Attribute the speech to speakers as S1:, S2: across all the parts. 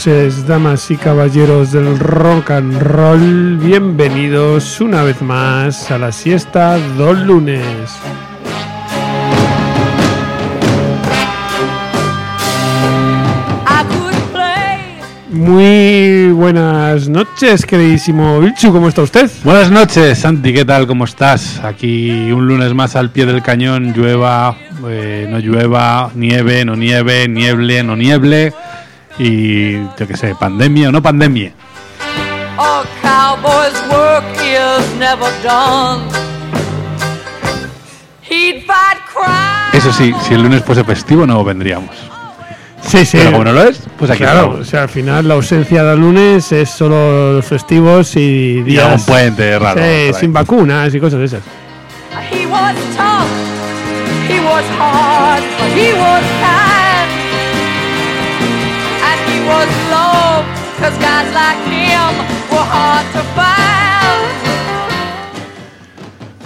S1: noches, damas y caballeros del rock and roll. Bienvenidos una vez más a la siesta dos lunes. Muy buenas noches, queridísimo Vilchu, ¿cómo está usted?
S2: Buenas noches, Santi, ¿qué tal? ¿Cómo estás? Aquí un lunes más al pie del cañón, llueva, eh, no llueva, nieve, no nieve, nieble, no nieble, y yo qué sé, pandemia o no pandemia.
S3: A cowboy's work is never done. He'd fight crime.
S2: Eso sí, si el lunes fuese festivo no vendríamos.
S1: Sí, sí.
S2: Pero como no lo es, pues aquí
S1: Claro, o
S2: estamos.
S1: sea, al final la ausencia de lunes es solo los festivos y
S2: Y algún
S1: días
S2: puente raro.
S1: sí, sin vacunas y cosas de esas.
S3: He was tough, he was hard, but he was kind. And he was low, cause guys like him were hard to find.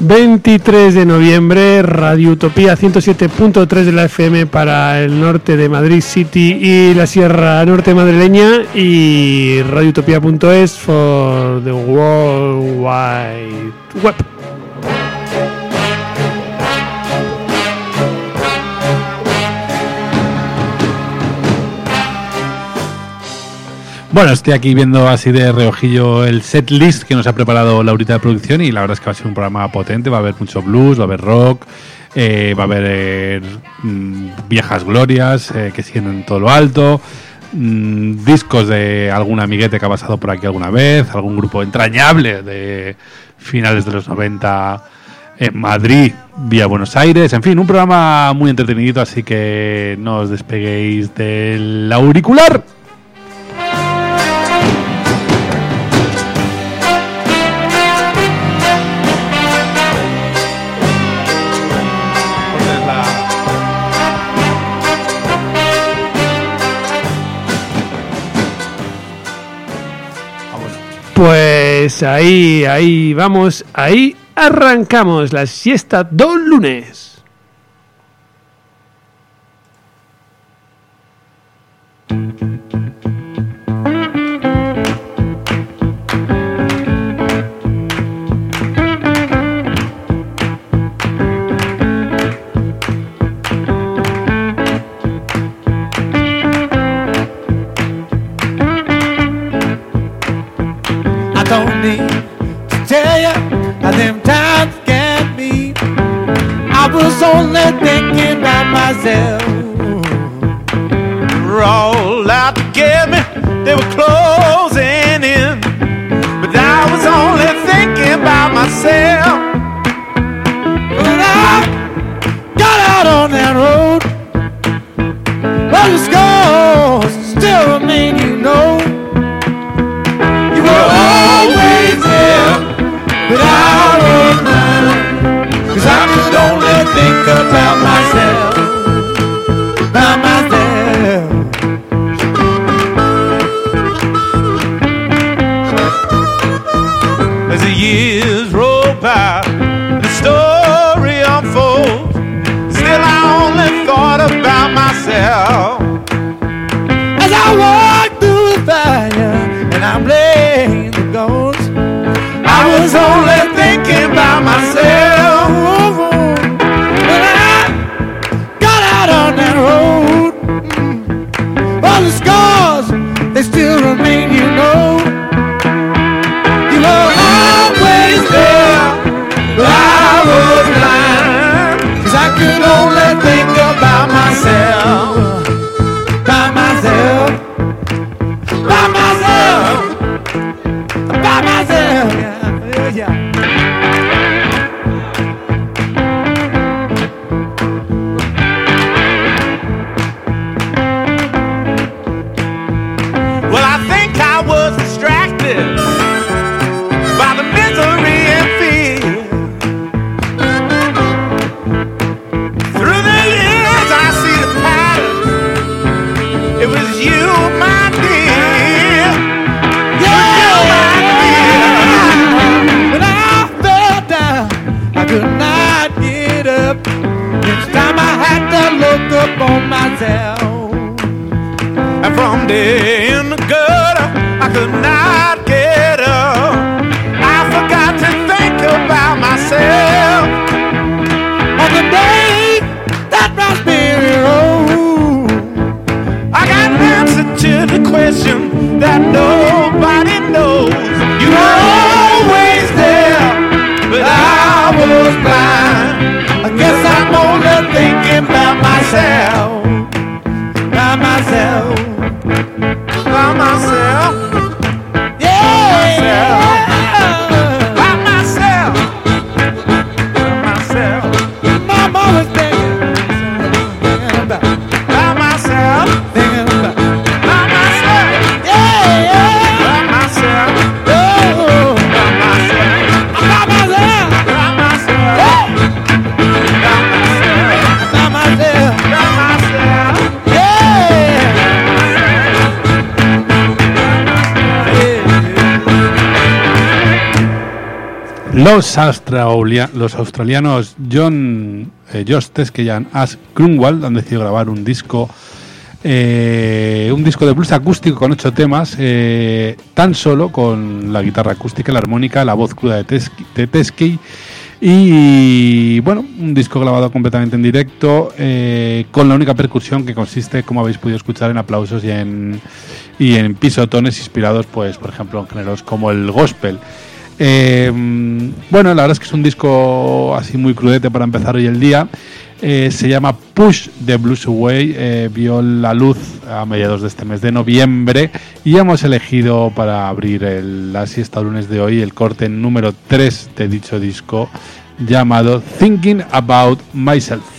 S1: 23 de noviembre, Radio Utopía 107.3 de la FM para el norte de Madrid City y la Sierra Norte madrileña y radioutopía.es for the World Wide Web.
S2: Bueno, estoy aquí viendo así de reojillo el set list que nos ha preparado Laurita de producción y la verdad es que va a ser un programa potente, va a haber mucho blues, va a haber rock, eh, va a haber eh, mm, viejas glorias eh, que siguen en todo lo alto, mm, discos de algún amiguete que ha pasado por aquí alguna vez, algún grupo entrañable de finales de los 90 en Madrid, vía Buenos Aires, en fin, un programa muy entretenido, así que no os despeguéis del auricular.
S1: Pues ahí, ahí vamos, ahí arrancamos la siesta dos lunes.
S4: Was only thinking about myself. All out to get me, they were closing in. But I was only thinking about myself. When I got out on that road, well, the scars was only thinking about myself when I got out on that road. Mm. All the scars they still remain, you know. You were always there, but I was blind 'cause I could only think about myself There in the gutter, I could not get up. I forgot to think about myself. On the day that my spirit rose, I got an answer to the question that nobody knows. You were always there, but I was blind. I guess I'm only thinking about myself,
S2: Los, australia- los australianos John eh, Josh Teske y Ash Grunwald han decidido grabar un disco eh, un disco de blues acústico con ocho temas eh, tan solo con la guitarra acústica, la armónica, la voz cruda de Teske y bueno, un disco grabado completamente en directo eh, con la única percusión que consiste, como habéis podido escuchar, en aplausos y en, y en pisotones inspirados, pues, por ejemplo, en géneros como el gospel. Eh, bueno, la verdad es que es un disco así muy crudete para empezar hoy el día. Eh, se llama Push the Blues Away. eh, vio la luz a mediados de este mes de noviembre y hemos elegido para abrir el, la siesta lunes de hoy el corte número 3 de dicho disco llamado Thinking About Myself.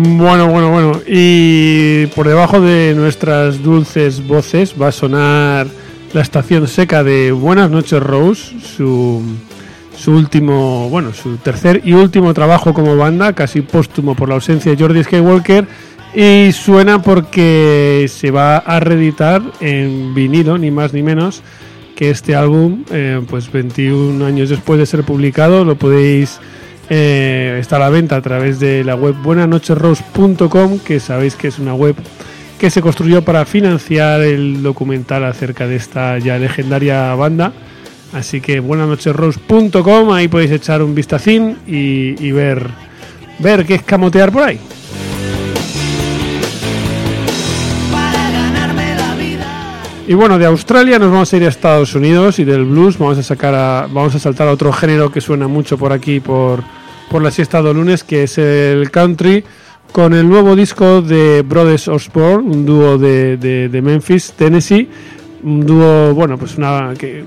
S1: Bueno, bueno, bueno. Y por debajo de nuestras dulces voces va a sonar la estación seca de Buenas noches Rose, su, su último, bueno, su tercer y último trabajo como banda, casi póstumo por la ausencia de Jordi Skywalker. Y suena porque se va a reeditar en vinilo, ni más ni menos, que este álbum, eh, pues 21 años después de ser publicado, lo podéis eh, está a la venta a través de la web buenanochesrose.com, que sabéis que es una web que se construyó para financiar el documental acerca de esta ya legendaria banda. Así que buenanochesrose.com, ahí podéis echar un vistacín y, y ver, ver qué escamotear por ahí. Y bueno, de Australia nos vamos a ir a Estados Unidos y del blues vamos a sacar a, vamos a saltar a otro género que suena mucho por aquí por, por la siesta de lunes, que es el country, con el nuevo disco de Brothers Osborne, un dúo de, de- Memphis, Tennessee, un dúo, bueno, pues una que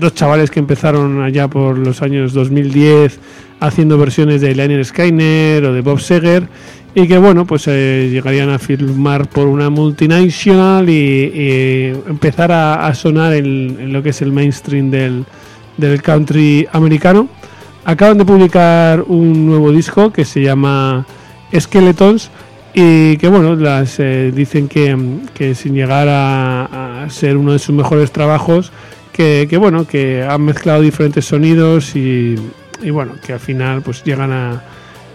S1: dos chavales que empezaron allá por los años 2010 haciendo versiones de Liner Skyner o de Bob Seger y que bueno pues eh, llegarían a firmar por una multinacional y, empezar a, sonar en, lo que es el mainstream del, del country americano. Acaban de publicar un nuevo disco que se llama Skeletons y que bueno las eh, dicen que, que sin llegar a, a ser uno de sus mejores trabajos que, que, bueno que han mezclado diferentes sonidos y, y bueno que al final pues llegan a,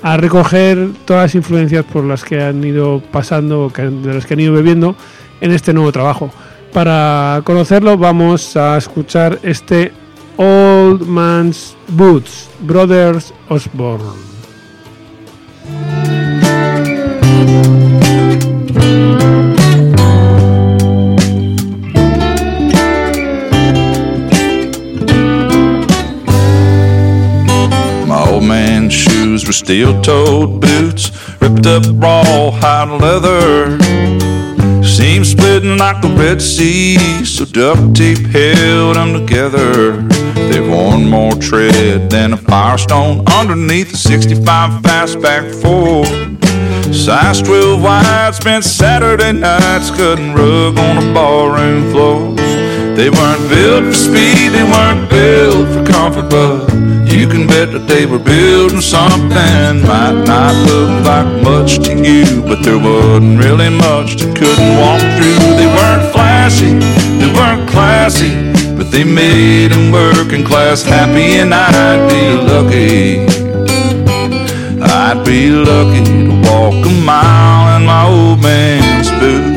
S1: a recoger todas las influencias por las que han ido pasando de las que han ido bebiendo en este nuevo trabajo. Para conocerlo vamos a escuchar este Old Man's Boots Brothers Osborne
S5: steel toed boots, ripped up raw hide leather. Seams splitting like the Red Sea, so duct tape held them together. They've worn more tread than a firestone underneath a 65 fastback Ford. Size 12 wide, spent Saturday nights cutting rug on the ballroom floor. They weren't built for speed, they weren't built for comfort, but you can bet that they were building something. Might not look like much to you, but there wasn't really much that couldn't walk through. They weren't flashy, they weren't classy, but they made them working class happy, and I'd be lucky. I'd be lucky to walk a mile in my old man's boots.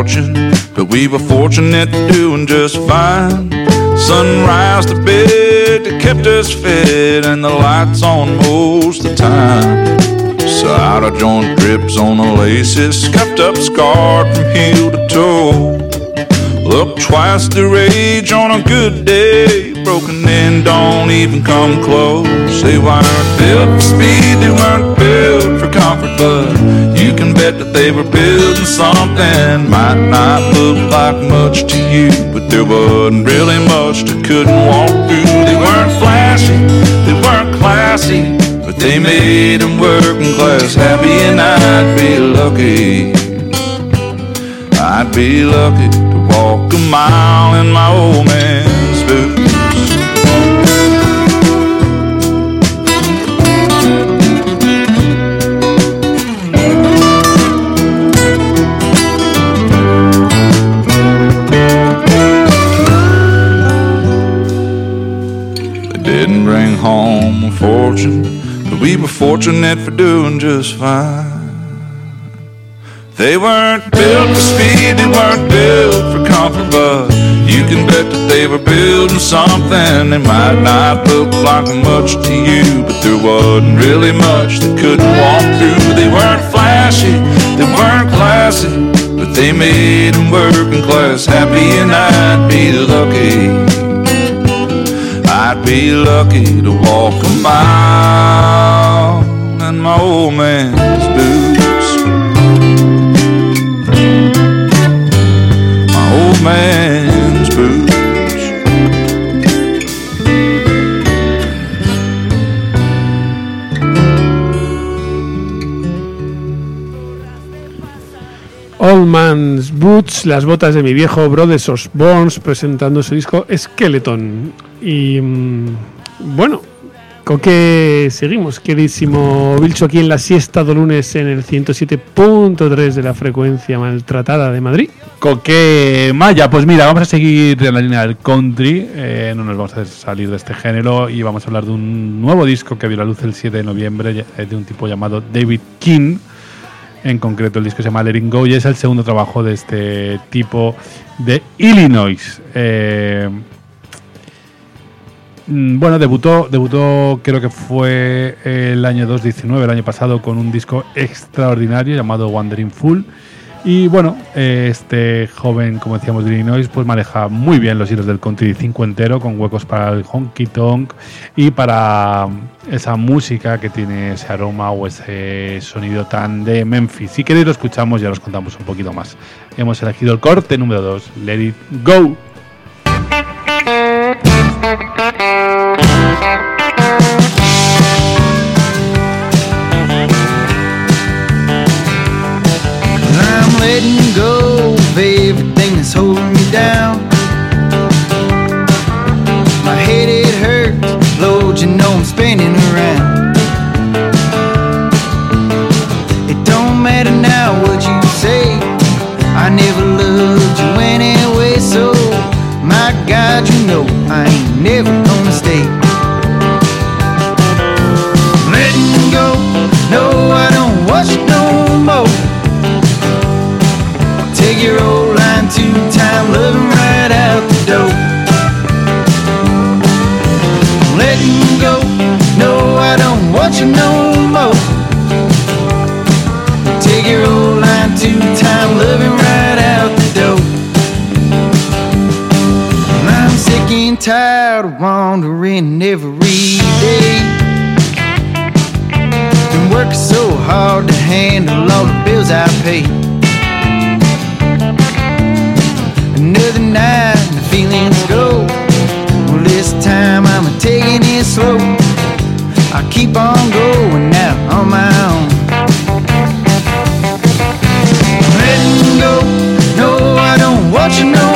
S5: Fortune, but we were fortunate doing just fine. Sunrise to bed that kept us fed, and the lights on most of the time. So out of joint drips on the laces, scuffed up, scarred from heel to toe. Look twice the rage on a good day. Broken in, don't even come close. They weren't built for speed, they weren't built for comfort, but bet that they were building something. Might not look like much to you, but there wasn't really much that couldn't walk through. They weren't flashy, they weren't classy, but they made them working class happy, and I'd be lucky. I'd be lucky to walk a mile in my old man's fortune, but we were fortunate for doing just fine. They weren't built for speed, they weren't built for comfort, but you can bet that they were building something. They might not look like much to you, but there wasn't really much they couldn't walk through. They weren't flashy, they weren't classy, but they made them working class happy, and I'd be lucky. I'd be lucky to walk a mile in my old man's boots. My old man's boots.
S1: Old Man's Boots, las botas de mi viejo Brothers Osborns presentando su disco Skeleton. Y mm, bueno, ¿con qué seguimos? Queridísimo Vilcho aquí en la siesta de lunes en el 107.3 de la frecuencia maltratada de Madrid.
S2: ¿Con qué malla? Pues mira, vamos a seguir en la línea del country, eh, no nos vamos a salir de este género y vamos a hablar de un nuevo disco que vio la luz el 7 de noviembre eh, de un tipo llamado David King. En concreto, el disco se llama Letting Go y es el segundo trabajo de este tipo de Illinois. Eh, bueno, debutó, debutó creo que fue el año 2019, el año pasado, con un disco extraordinario llamado Wandering Full. Y bueno, eh, este joven, como decíamos, de Illinois, pues maneja muy bien los hilos del country cincuentero, con huecos para el honky tonk y para mm, esa música que tiene ese aroma o ese sonido tan de Memphis. Si queréis lo escuchamos, ya los contamos un poquito más. Hemos elegido el corte número 2, Let It Go.
S6: Line two time loving right out the door. I'm sick and tired of wandering every day. Been working so hard to handle all the bills I pay. Another night, and the feelings go. Well, this time I'm taking it slow. I keep on going you
S2: know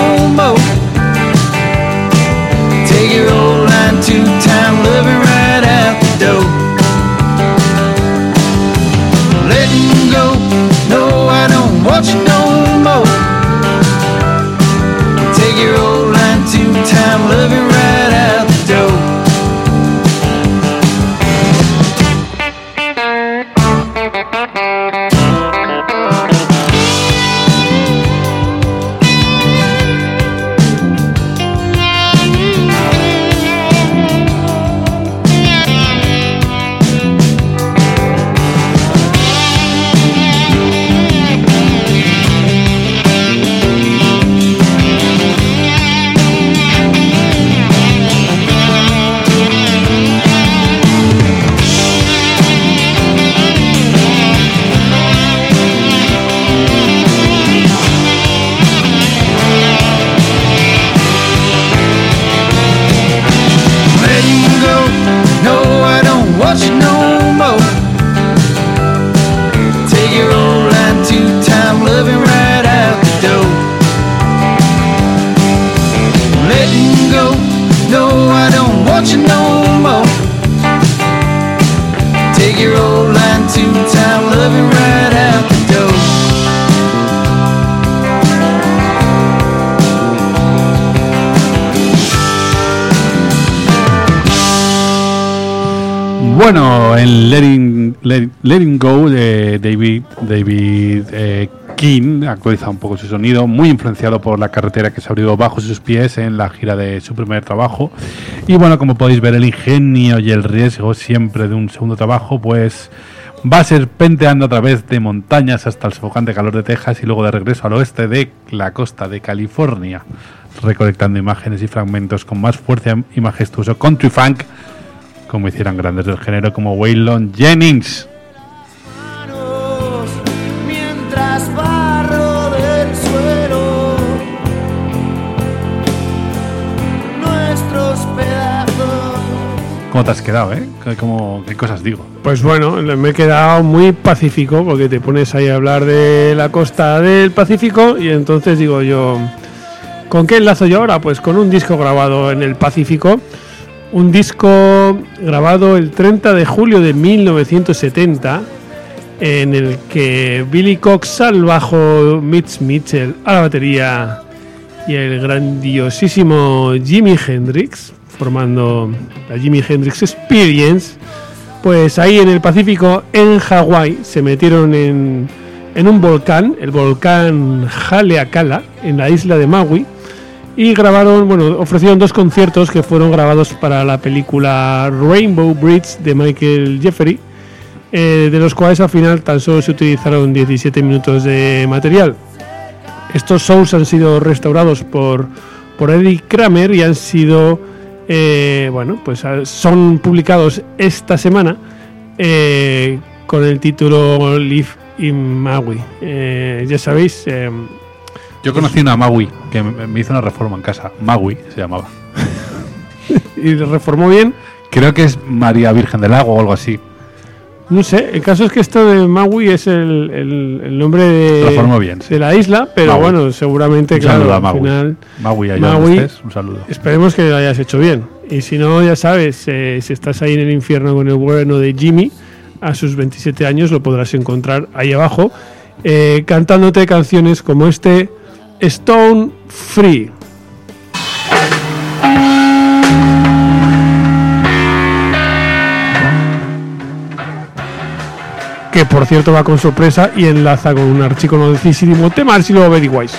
S2: En Letting, Let- Letting Go de David, David eh, King actualiza un poco su sonido, muy influenciado por la carretera que se abrió bajo sus pies en la gira de su primer trabajo. Y bueno, como podéis ver, el ingenio y el riesgo siempre de un segundo trabajo, pues va serpenteando a través de montañas hasta el sofocante calor de Texas y luego de regreso al oeste de la costa de California, recolectando imágenes y fragmentos con más fuerza y majestuoso country funk como hicieran grandes del género como Waylon Jennings.
S7: manos mientras barro del suelo nuestros pedazos.
S2: ¿Cómo te has quedado, eh? ¿Qué, cómo- qué cosas digo?
S1: Pues bueno, me he quedado muy pacífico porque te pones ahí a hablar de la costa del Pacífico y entonces digo yo, ¿con qué enlazo yo ahora? Pues con un disco grabado en el Pacífico, un disco grabado el 30 de julio de 1970 en el que Billy Cox al bajo, Mitch Mitchell a la batería y el grandiosísimo Jimi Hendrix formando la Jimi Hendrix Experience pues ahí en el Pacífico, en Hawái, se metieron en, en un volcán, el volcán Haleakala, en la isla de Maui, y grabaron, bueno, ofrecieron dos conciertos que fueron grabados para la película Rainbow Bridge de Michael Jeffrey, eh, de los cuales al final tan solo se utilizaron 17 minutos de material. Estos shows han sido restaurados por, por Eddie Kramer y han sido, eh, bueno, pues ah, son publicados esta semana eh, con el título Live in Maui. Eh, ya sabéis, eh,
S2: Yo conocí una Maui que me hizo una reforma en casa. Maui se llamaba.
S1: y reformó bien.
S2: Creo que es María Virgen del Lago o algo así.
S1: No sé, el caso es que esto de Maui es el, el- el nombre de,
S2: Reformó bien, sí.
S1: de la isla, pero
S2: Maui.
S1: bueno, seguramente,
S2: Un
S1: claro, al
S2: Maui.
S1: final
S2: Maui, allá
S1: Maui.
S2: estés, un saludo.
S1: Esperemos que lo hayas hecho bien. Y si no, ya sabes, eh, si estás ahí en el infierno con el bueno de Jimmy, a sus 27 años lo podrás encontrar ahí abajo, eh, cantándote canciones como este Stone Free. Que por cierto va con sorpresa y enlaza con un archiconocísimo tema, si lo averiguáis.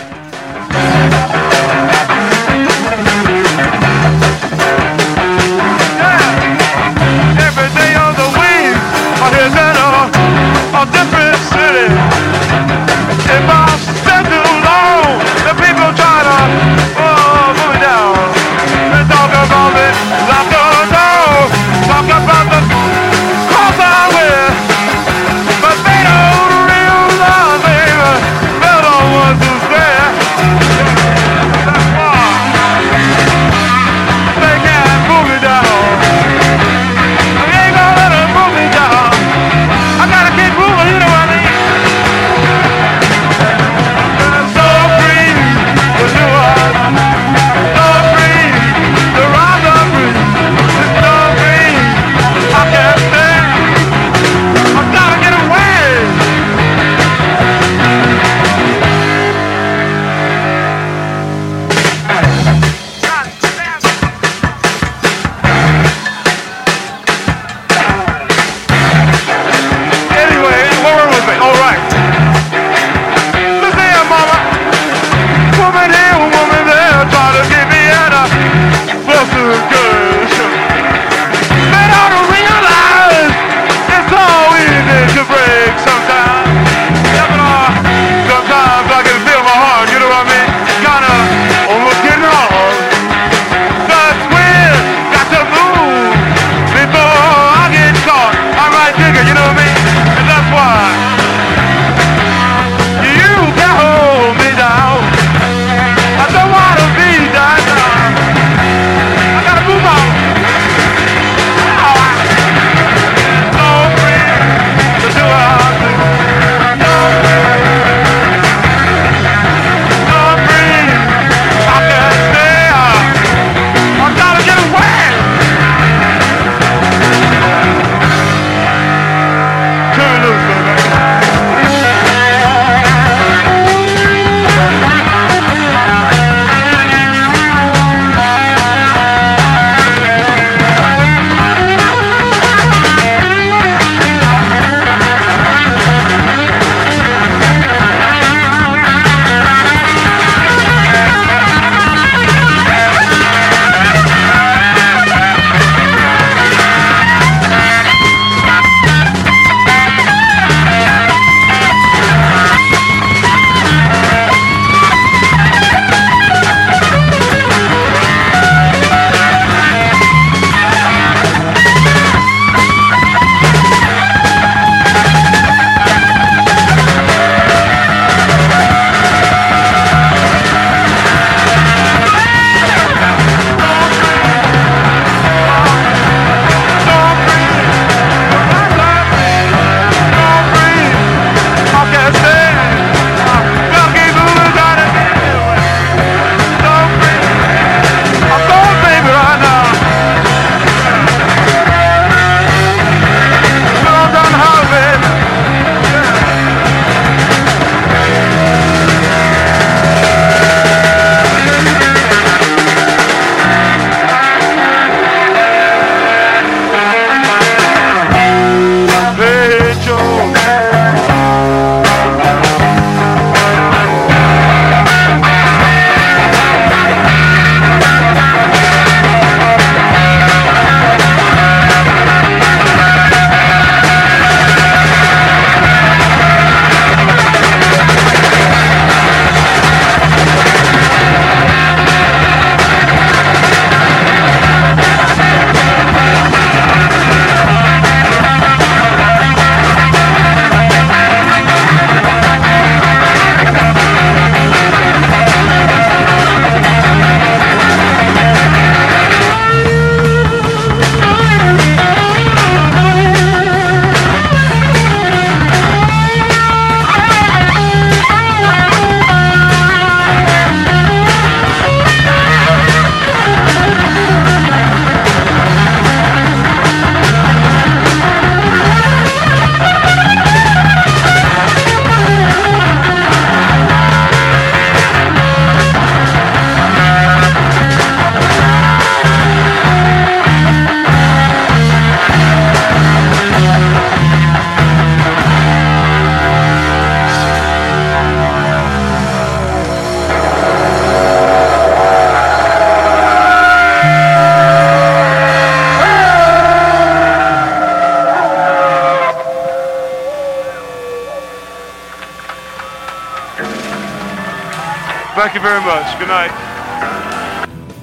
S8: Very much. Good night.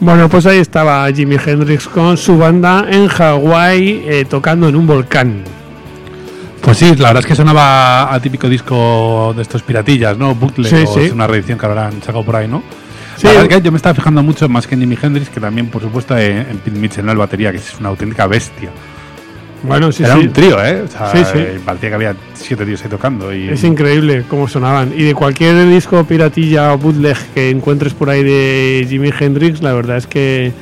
S1: Bueno, pues ahí estaba Jimi Hendrix con su banda en Hawái eh, tocando en un volcán.
S2: Pues sí, la verdad es que sonaba a típico disco de estos piratillas, ¿no? Bootleg,
S1: Sí,
S2: o
S1: sí.
S2: es una reedición que habrán sacado por ahí, ¿no?
S1: Sí.
S2: La verdad es que yo me estaba fijando mucho más que en Jimi Hendrix, que también, por supuesto, en, en Pete Mitchell, ¿no? El batería, que es una auténtica bestia.
S1: Bueno, sí,
S2: Era
S1: sí.
S2: un trío, ¿eh? O sea,
S1: Sí, sí.
S2: parecía que había siete tíos ahí tocando. Y,
S1: Es increíble cómo sonaban. Y de cualquier disco piratilla o bootleg que encuentres por ahí de Jimi Hendrix, la verdad es que,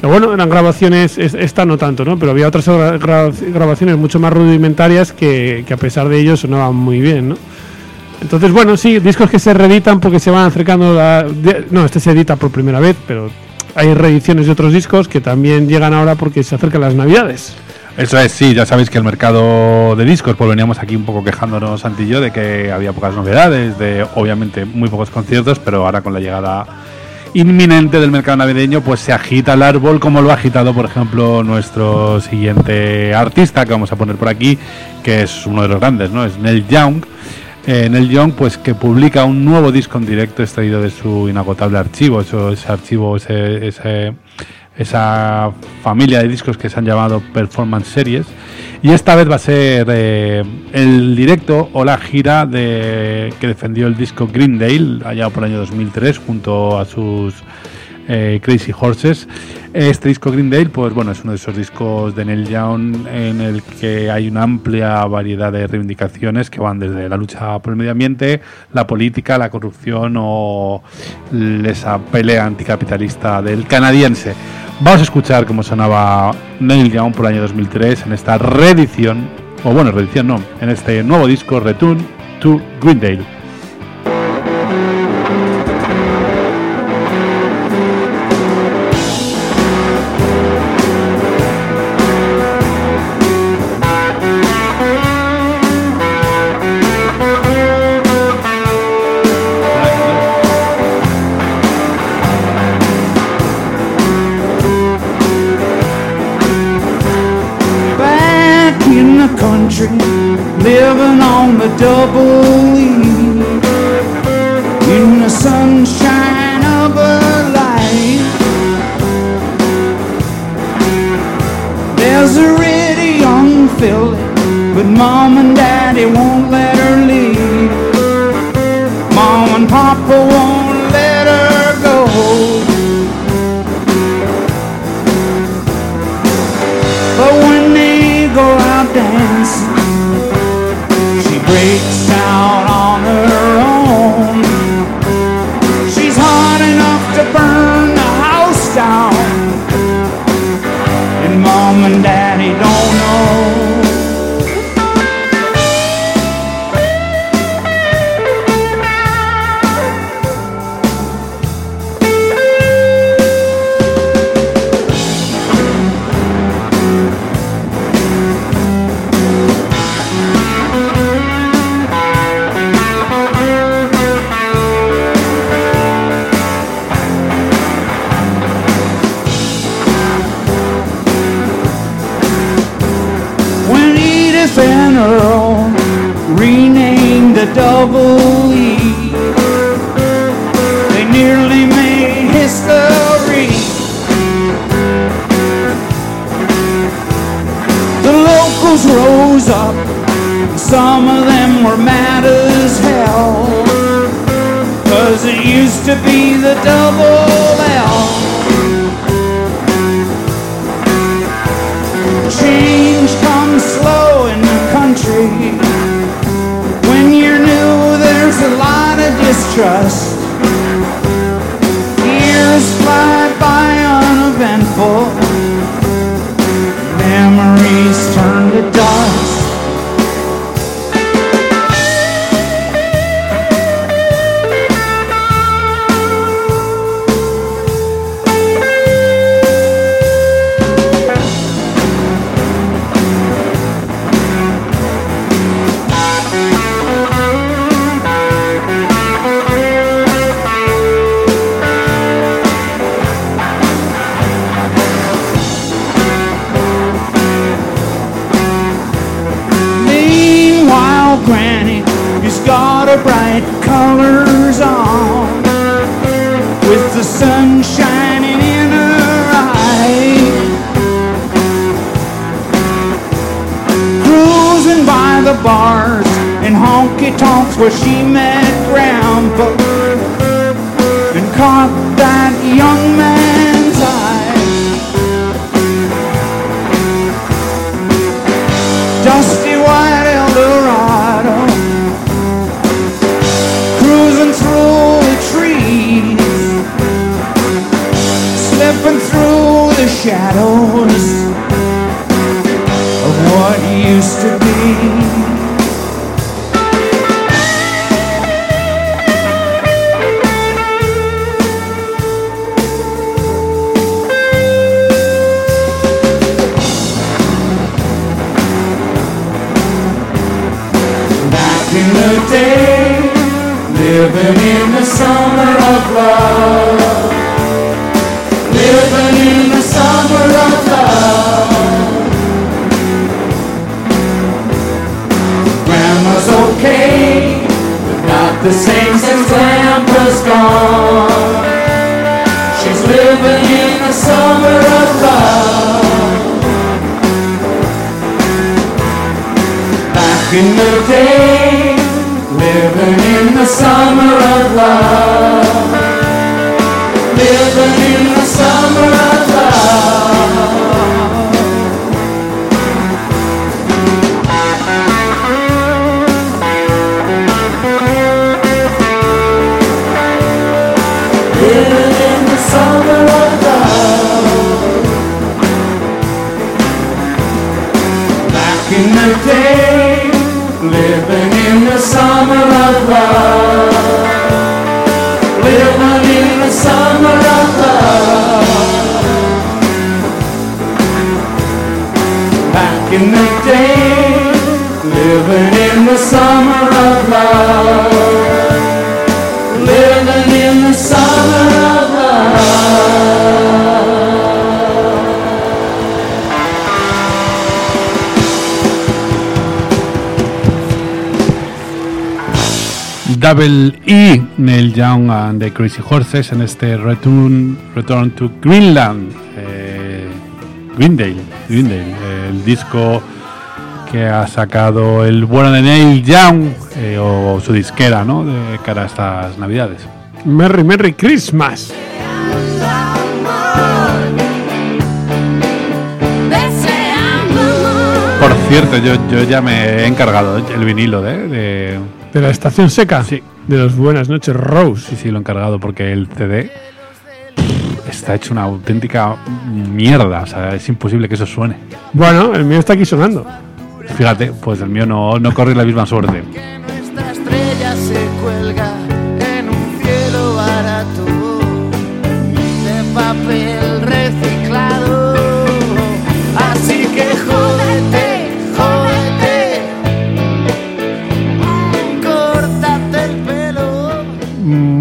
S1: que bueno, eran grabaciones, es- esta no tanto, ¿no? Pero había otras gra- gra- grabaciones mucho más rudimentarias que, que a pesar de ello sonaban muy bien, ¿no? Entonces, bueno, sí, discos que se reeditan porque se van acercando. a- de- no, este se edita por primera vez, pero hay reediciones de otros discos que también llegan ahora porque se acercan las Navidades.
S2: Eso es, sí, ya sabéis que el mercado de discos, pues veníamos aquí un poco quejándonos, Santi y yo, de que había pocas novedades, de obviamente muy pocos conciertos, pero ahora con la llegada inminente del mercado navideño, pues se agita el árbol como lo ha agitado, por ejemplo, nuestro siguiente artista que vamos a poner por aquí, que es uno de los grandes, ¿no? Es Neil Young. Eh, Neil Young, pues que publica un nuevo disco en directo extraído de su inagotable archivo, eso, ese archivo, ese, ese- esa familia de discos que se han llamado Performance Series. Y esta vez va a ser eh, el directo o la gira de, que defendió el disco Greendale allá por el año 2003 junto a sus eh, Crazy Horses. Este disco Greendale, pues bueno, es uno de esos discos de Neil Young en el que hay una amplia variedad de reivindicaciones que van desde la lucha por el medio ambiente, la política, la corrupción o esa pelea anticapitalista del canadiense. Vamos a escuchar cómo sonaba Neil Young por el año 2003 en esta reedición, o bueno, reedición no, en este nuevo disco Return to Greendale.
S6: Sun shining in her eyes. Cruising by the bars and honky tonks where she met Grandpa and caught that young man's shadow. The same since Grandpa's gone. She's living in the summer of love. Back in the day, living in the summer of love. Living in the summer day, living in the summer of love. Living in the summer of love. Back in the day, living in the summer of love. Living in the summer
S2: Double E, Neil Young and the Crazy Horses en este Return, Return to Greenland, eh, Greendale, Greendale, el disco que ha sacado el bueno de Neil Young eh, o su disquera, ¿no? De cara a estas navidades.
S1: Merry Merry Christmas.
S2: Por cierto, yo, yo ya me he encargado el vinilo de, de-
S1: De la estación seca.
S2: Sí.
S1: De los Buenas noches, Rose.
S2: Sí, sí, lo he encargado porque el CD está hecho una auténtica mierda. O sea, es imposible que eso suene.
S1: Bueno, el mío está aquí sonando.
S2: Fíjate, pues el mío no, no corre la misma suerte.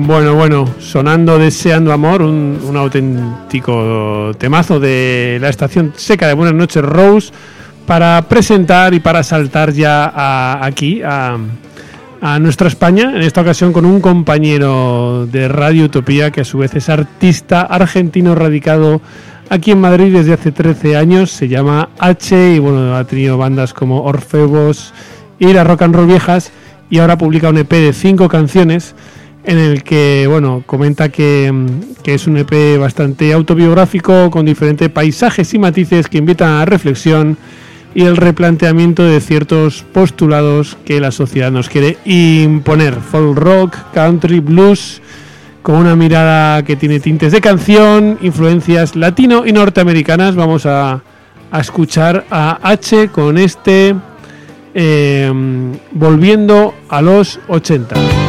S1: Bueno, bueno, sonando Deseando Amor, un, auténtico temazo de la estación seca de Buenas noches, Rose, para presentar y para saltar ya a- aquí, a, nuestra España, en esta ocasión con un compañero de Radio Utopía, que a su vez es artista argentino radicado aquí en Madrid desde hace 13 años, se llama H y bueno, ha tenido bandas como Orfebos y las Rock and Roll Viejas y ahora publica un EP de cinco canciones en el que bueno comenta que, mm, es un EP bastante autobiográfico con diferentes paisajes y matices que invitan a reflexión y el replanteamiento de ciertos postulados que la sociedad nos quiere imponer. Folk rock, country, blues, con una mirada que tiene tintes de canción, influencias latino y norteamericanas. Vamos a, escuchar a H con este eh, Volviendo a los 80.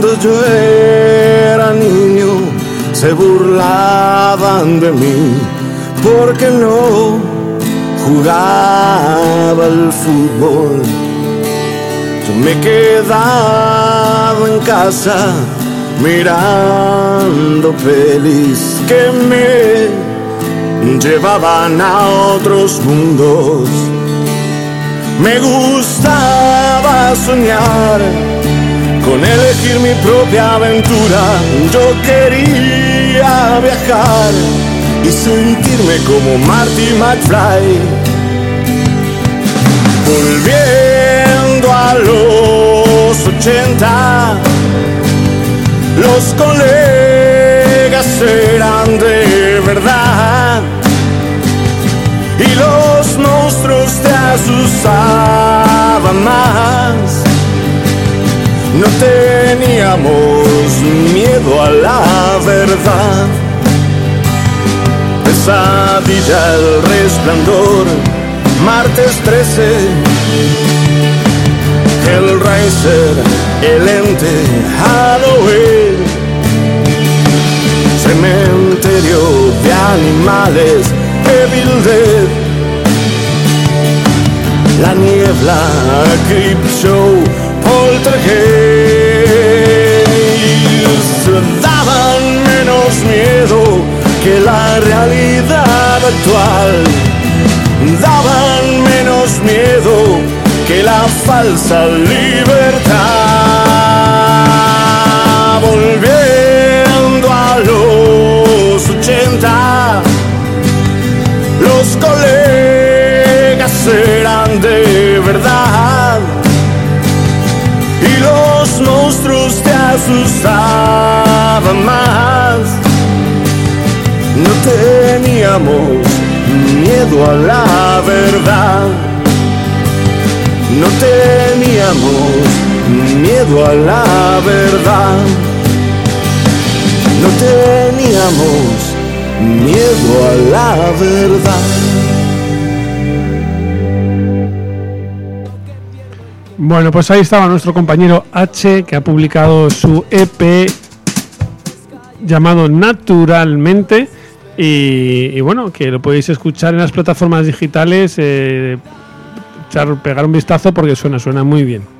S8: Cuando yo era niño se burlaban de mí porque no jugaba al fútbol. Yo me quedaba en casa mirando pelis que me llevaban a otros mundos. Me gustaba soñar con elegir mi propia aventura. Yo quería viajar y sentirme como Marty McFly. Volviendo a los 80, los colegas eran de verdad y los monstruos te asustaban No teníamos miedo a la verdad. Pesadilla, el resplandor, martes 13. Hellraiser, el ente, Halloween. Cementerio de animales, Evil Dead. La niebla, Creep Poltergeist daban menos miedo que la realidad actual. Daban menos miedo que la falsa libertad. Volviendo a los 80, los colegas eran de verdad los monstruos te asustaban más. No teníamos miedo a la verdad. No teníamos miedo a la verdad. No teníamos miedo a la verdad.
S1: Bueno, pues ahí estaba nuestro compañero H, que ha publicado su EP llamado Naturalmente. Y, bueno, que lo podéis escuchar en las plataformas digitales, eh, echar, pegar un vistazo porque suena, suena muy bien.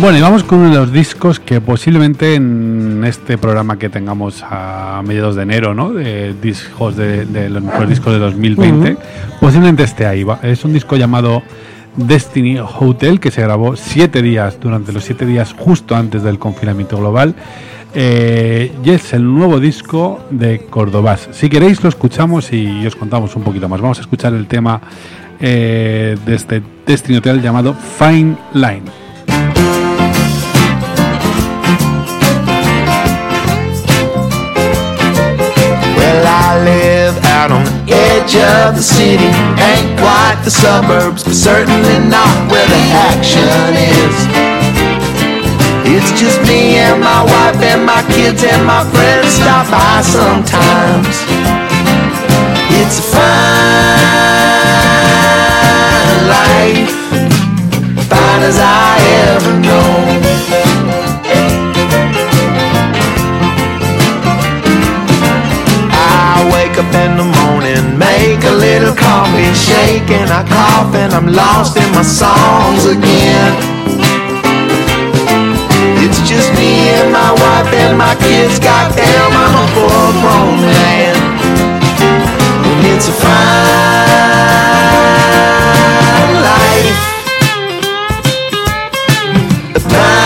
S2: Bueno, y vamos con uno de los discos que posiblemente en este programa que tengamos a mediados de enero, ¿no? De discos de, de los mejores discos de 2020, posiblemente esté ahí. va. Es un disco llamado Destiny Hotel que se grabó siete días, durante los siete días justo antes del confinamiento global. Eh, y es el nuevo disco de Cordobás. Si queréis lo escuchamos y os contamos un poquito más. Vamos a escuchar el tema eh, de este Destiny Hotel llamado Fine Line.
S9: Out on the edge of the city. Ain't quite the suburbs, but certainly not where the action is. It's just me and my wife and my kids and my friends stop by sometimes. It's a fine life, fine as I ever known. Up in the morning, make a little coffee, shake and I cough and I'm lost in my songs again. It's just me and my wife and my kids, goddamn, I'm a full grown man. And it's a fine life. A fine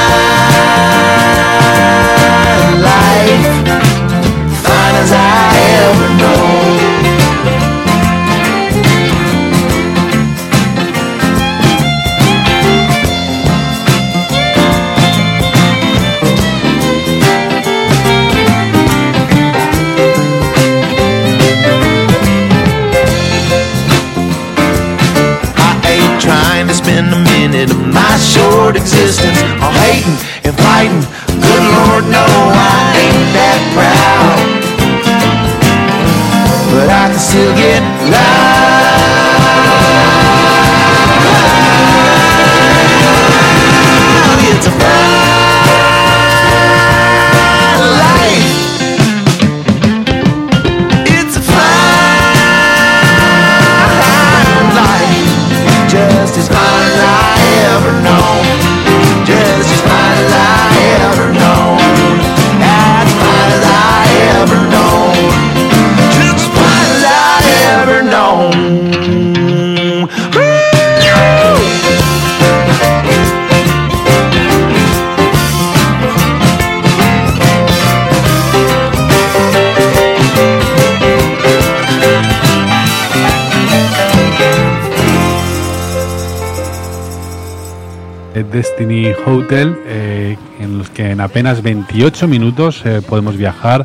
S2: apenas 28 minutos eh, podemos viajar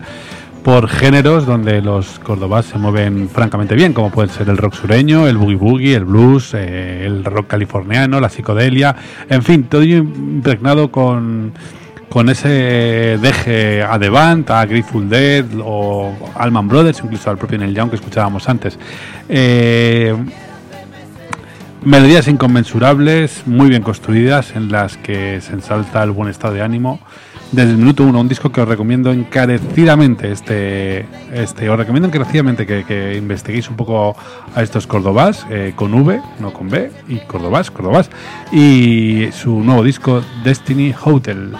S2: por géneros donde los córdobas se mueven francamente bien, como pueden ser el rock sureño, el boogie boogie, el blues, eh, el rock californiano, la psicodelia, en fin, todo impregnado con, con ese deje a The Band, a Grateful Dead o Allman Brothers, incluso al propio Neil Young que escuchábamos antes. Eh, melodías inconmensurables, muy bien construidas, en las que se ensalta el buen estado de ánimo. Desde el minuto uno, un disco que os recomiendo encarecidamente. Este, este, os recomiendo encarecidamente que, que investiguéis un poco a estos cordobás, eh, con V, no con B, y cordobás, cordobás. Y su nuevo disco, Destiny Hotel.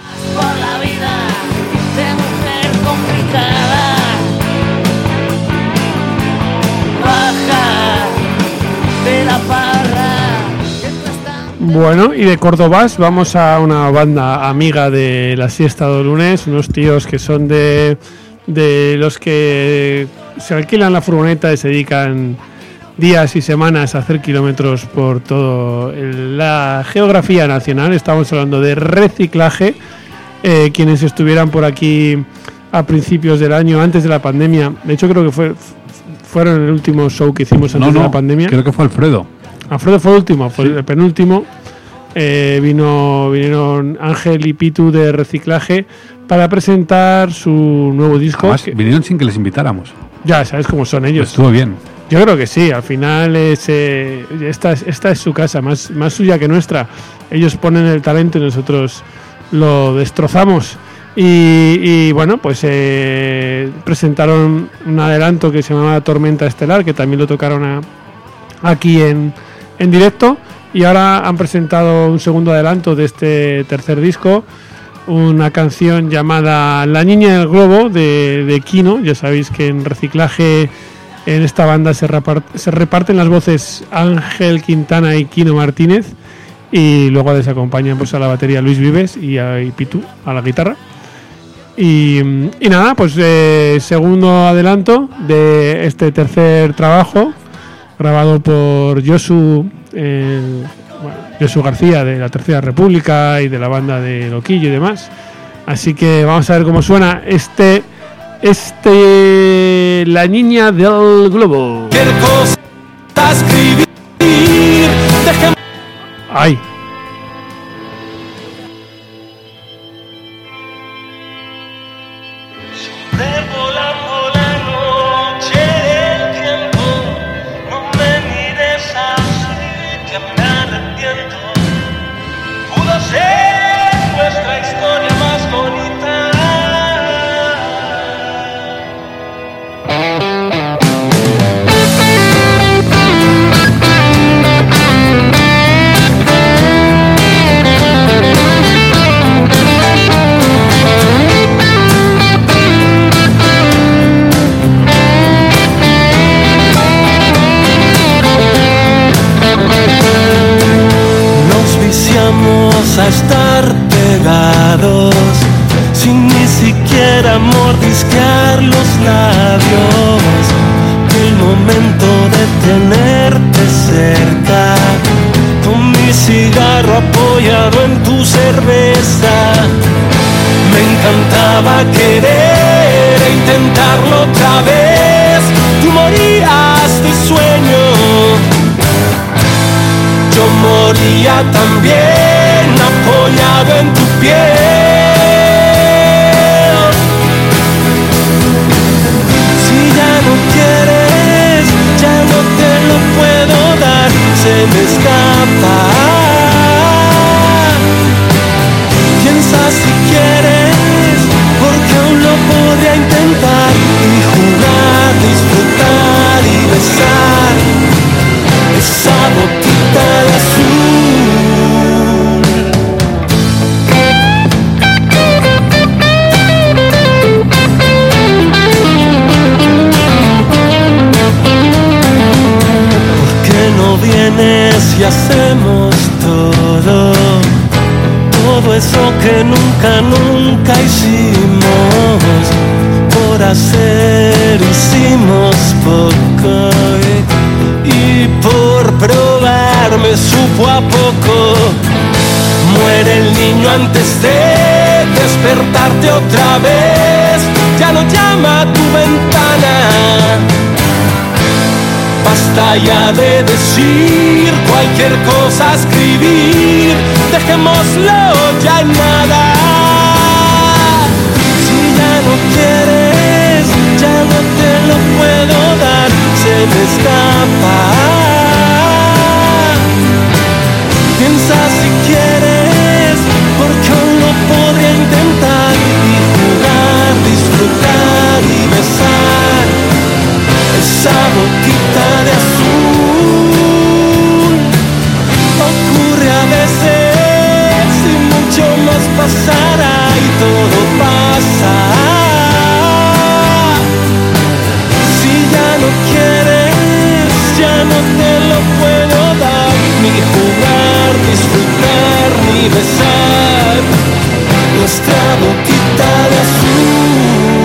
S1: Bueno, y de Córdobas vamos a una banda amiga de la siesta de lunes, unos tíos que son de, de los que se alquilan la furgoneta y se dedican días y semanas a hacer kilómetros por todo el- la geografía nacional. Estamos hablando de reciclaje. Eh, quienes estuvieran por aquí a principios del año, antes de la pandemia, de hecho creo que fue fueron el último show que hicimos antes
S2: No,
S1: de la pandemia.
S2: creo que fue Alfredo.
S1: Alfredo fue el último, fue el penúltimo. Eh, vino, vinieron Ángel y Pitu de Reciclaje para presentar su nuevo disco.
S2: Además,
S1: que-
S2: vinieron sin que les invitáramos.
S1: ya sabes cómo son ellos.
S2: Estuvo bien.
S1: Yo creo que sí, al final es, eh, esta, es- esta es su casa, más, más suya que nuestra. Ellos ponen el talento y nosotros lo destrozamos. Y, y, bueno, pues eh, presentaron un adelanto que se llamaba Tormenta Estelar, que también lo tocaron a- aquí en, en directo. Y ahora han presentado un segundo adelanto de este tercer disco, una canción llamada La Niña del Globo de, Kino. Ya sabéis que en reciclaje en esta banda se, repart- se reparten las voces Ángel Quintana y Kino Martínez. Y luego les acompañan pues, a la batería Luis Vives y a y Pitu a la guitarra. Y, y nada, pues eh, segundo adelanto de este tercer trabajo, grabado por Josu, eh, bueno, Josu García de la Tercera República y de la banda de Loquillo y demás. Así que vamos a ver cómo suena este, este, La Niña del Globo. ¡Ay!
S7: Siquiera mordisquear los labios. El momento de tenerte cerca, con mi cigarro apoyado en tu cerveza. Me encantaba querer e intentarlo otra vez. Tú morías de sueño yo moría también apoyado en tu piel. Lo puedo dar, se me escapa. Otra vez, ya no llama a tu ventana. Basta ya de decir cualquier cosa, escribir, dejémoslo ya en nada. Si ya no quieres, ya no te lo puedo dar, se me escapa. Piensa si quieres, esa boquita de azul. Ocurre a veces y mucho más pasará y todo pasa. Si ya no quieres, ya no te lo puedo dar, ni jugar, disfrutar, ni besar nuestra boquita de azul.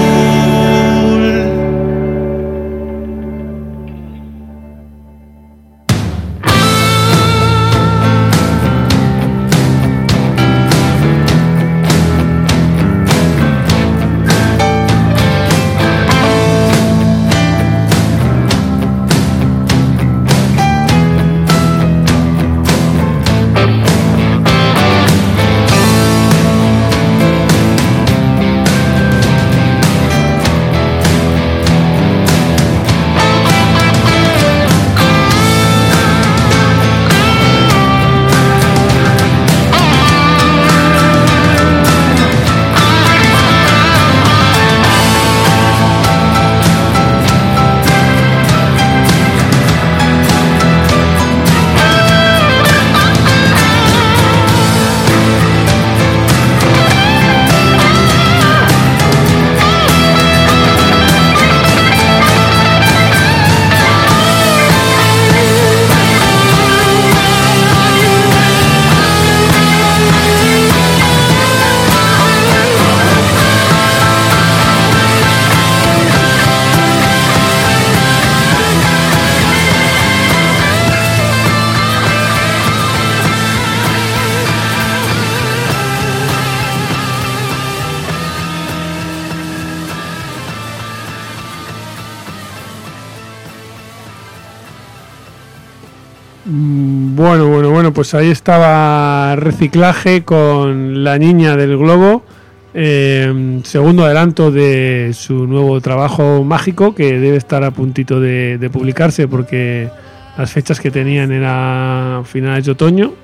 S1: Pues ahí estaba reciclaje con la niña del globo, eh, segundo adelanto de su nuevo trabajo mágico que debe estar a puntito de, de publicarse porque las fechas que tenían era finales de otoño.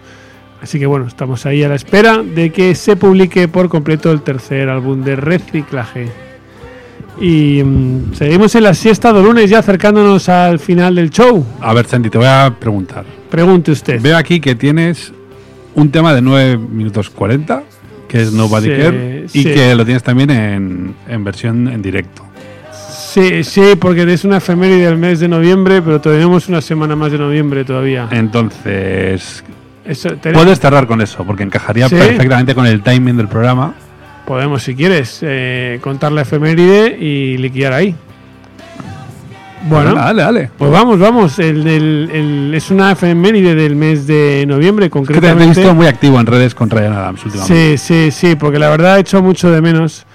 S1: Así que bueno, estamos ahí a la espera de que se publique por completo el tercer álbum de reciclaje. Y mm, seguimos en la siesta de lunes ya acercándonos al final del show.
S2: A ver, Santi, te voy a preguntar.
S1: Pregunte usted.
S2: Veo aquí que tienes un tema de 9 minutos 40, que es Nobody
S1: Sí,
S2: Care, y que lo tienes también en, en versión en directo.
S1: Sí, sí, porque es una efeméride del mes de noviembre, pero tenemos una semana más de noviembre todavía.
S2: Entonces,
S1: Eso,
S2: puedes cerrar con eso, porque encajaría
S1: Sí.
S2: perfectamente con el timing del programa.
S1: Podemos, si quieres, eh, contar la efeméride y liquidar ahí. Bueno,
S2: dale, dale.
S1: pues vamos, vamos. El, el- es una efeméride del mes de noviembre,
S2: Es que te, he
S1: concretamente.
S2: visto muy activo en redes con Ryan Adams últimamente.
S1: Sí, sí, sí, porque la verdad he hecho mucho de menos.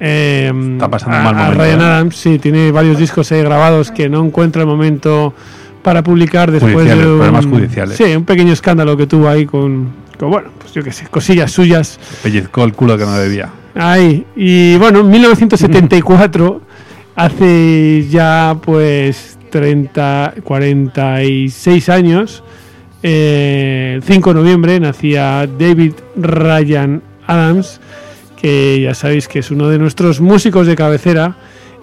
S1: eh,
S2: Está pasando
S1: a,
S2: un mal
S1: a
S2: momento,
S1: Ryan
S2: ¿eh?
S1: Adams, sí, tiene varios discos ahí grabados que no encuentra el momento para publicar después
S2: Judiciales,
S1: de un,
S2: problemas judiciales.
S1: Sí, un pequeño escándalo que tuvo ahí con, bueno, pues yo qué sé, cosillas suyas.
S2: Pellizcó el culo que no debía.
S1: Ahí. Y bueno, en 1974, hace ya pues 30, 46 años, eh, el 5 de noviembre, nacía David Ryan Adams, que ya sabéis que es uno de nuestros músicos de cabecera.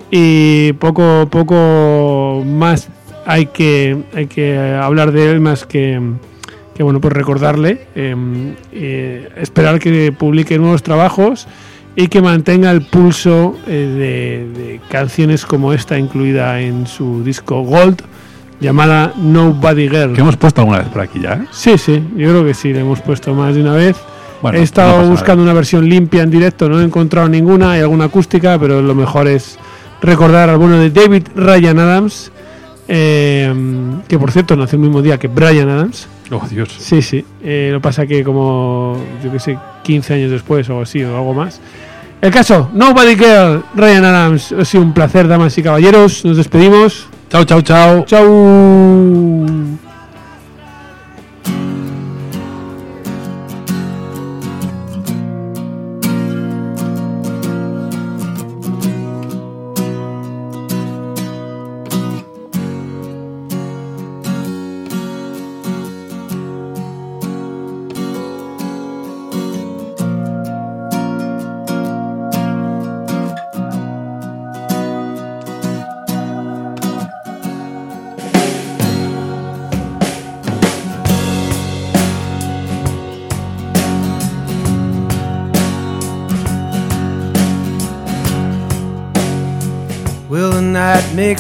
S1: Y poco, poco más hay que, hay que hablar de él más que, que bueno, pues recordarle, eh, eh, esperar que publique nuevos trabajos y que mantenga el pulso eh, de, de canciones como esta incluida en su disco Gold llamada Nobody Girl.
S2: Que hemos puesto alguna vez por aquí ya, ¿eh?
S1: Sí, sí, yo creo que sí, le hemos puesto más de una vez.
S2: Bueno,
S1: He estado
S2: no
S1: buscando una versión limpia en directo, no he encontrado ninguna, hay alguna acústica, pero lo mejor es recordar al bueno de David Ryan Adams, eh, que por cierto nació el mismo día que Brian Adams.
S2: Oh, Dios.
S1: Sí, sí. Eh, lo pasa que como, yo que sé, 15 años después o así, o algo más. El caso, Nobody Girl, Ryan Adams. Ha sido un placer, damas y caballeros. Nos despedimos.
S2: Chao, chao, chao.
S1: Chau.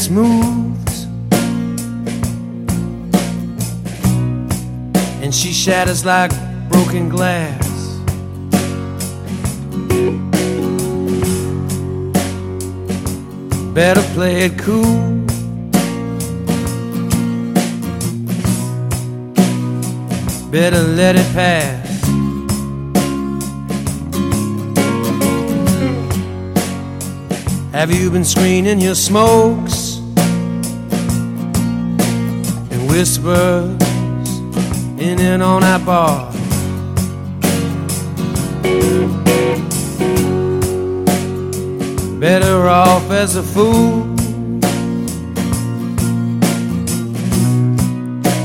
S10: Makes moves, and she shatters like broken glass. Better play it cool. Better let it pass. Have you been screening your smokes whispers in and on that bar? Better off as a fool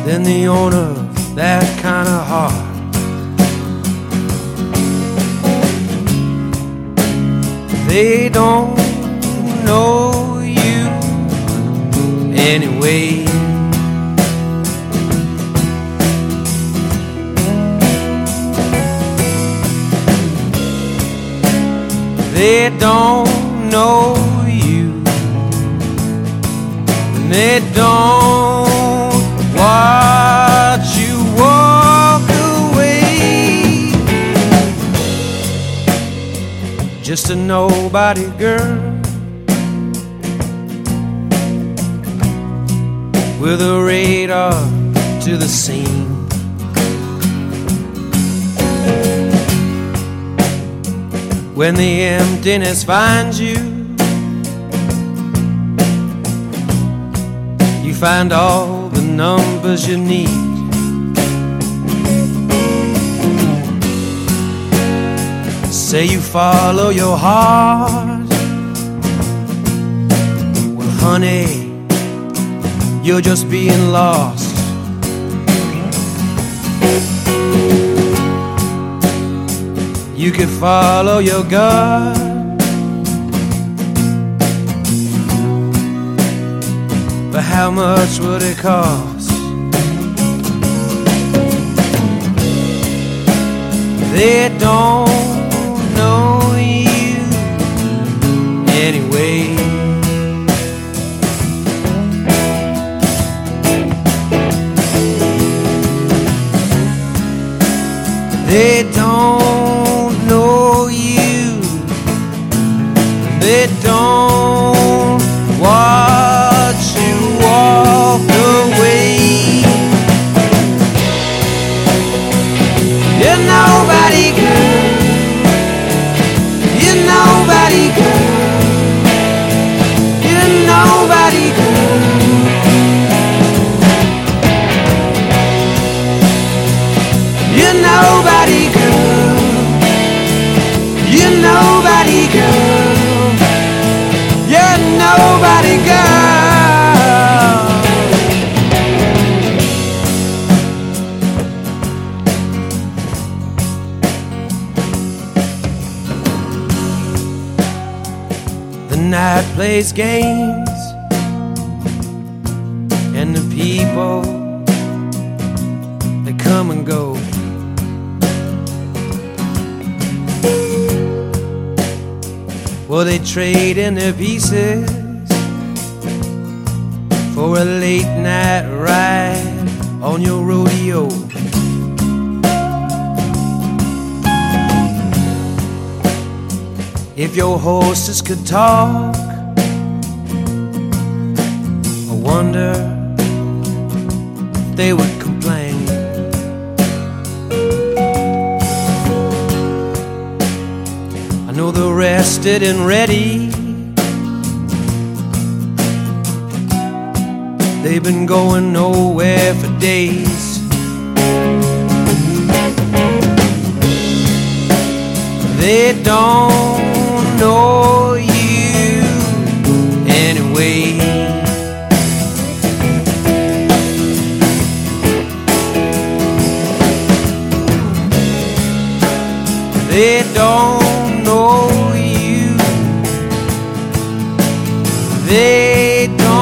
S10: than the owner of that kind of heart. They don't know you anyway. A nobody girl. with a radar to the scene. When the emptiness finds you, you find all the numbers you need. Say you follow your heart. Well, honey you're just being lost. You could follow your gut. But how much would it cost? They don't anyway. They don't know you. They don't watch you walk away. You're nobody plays games, and the people they come and go. Well, they trade in their pieces for a late night ride on your rodeo. If your horses could talk, they would complain. I know they're rested and ready. They've been going nowhere for days. They don't know they don't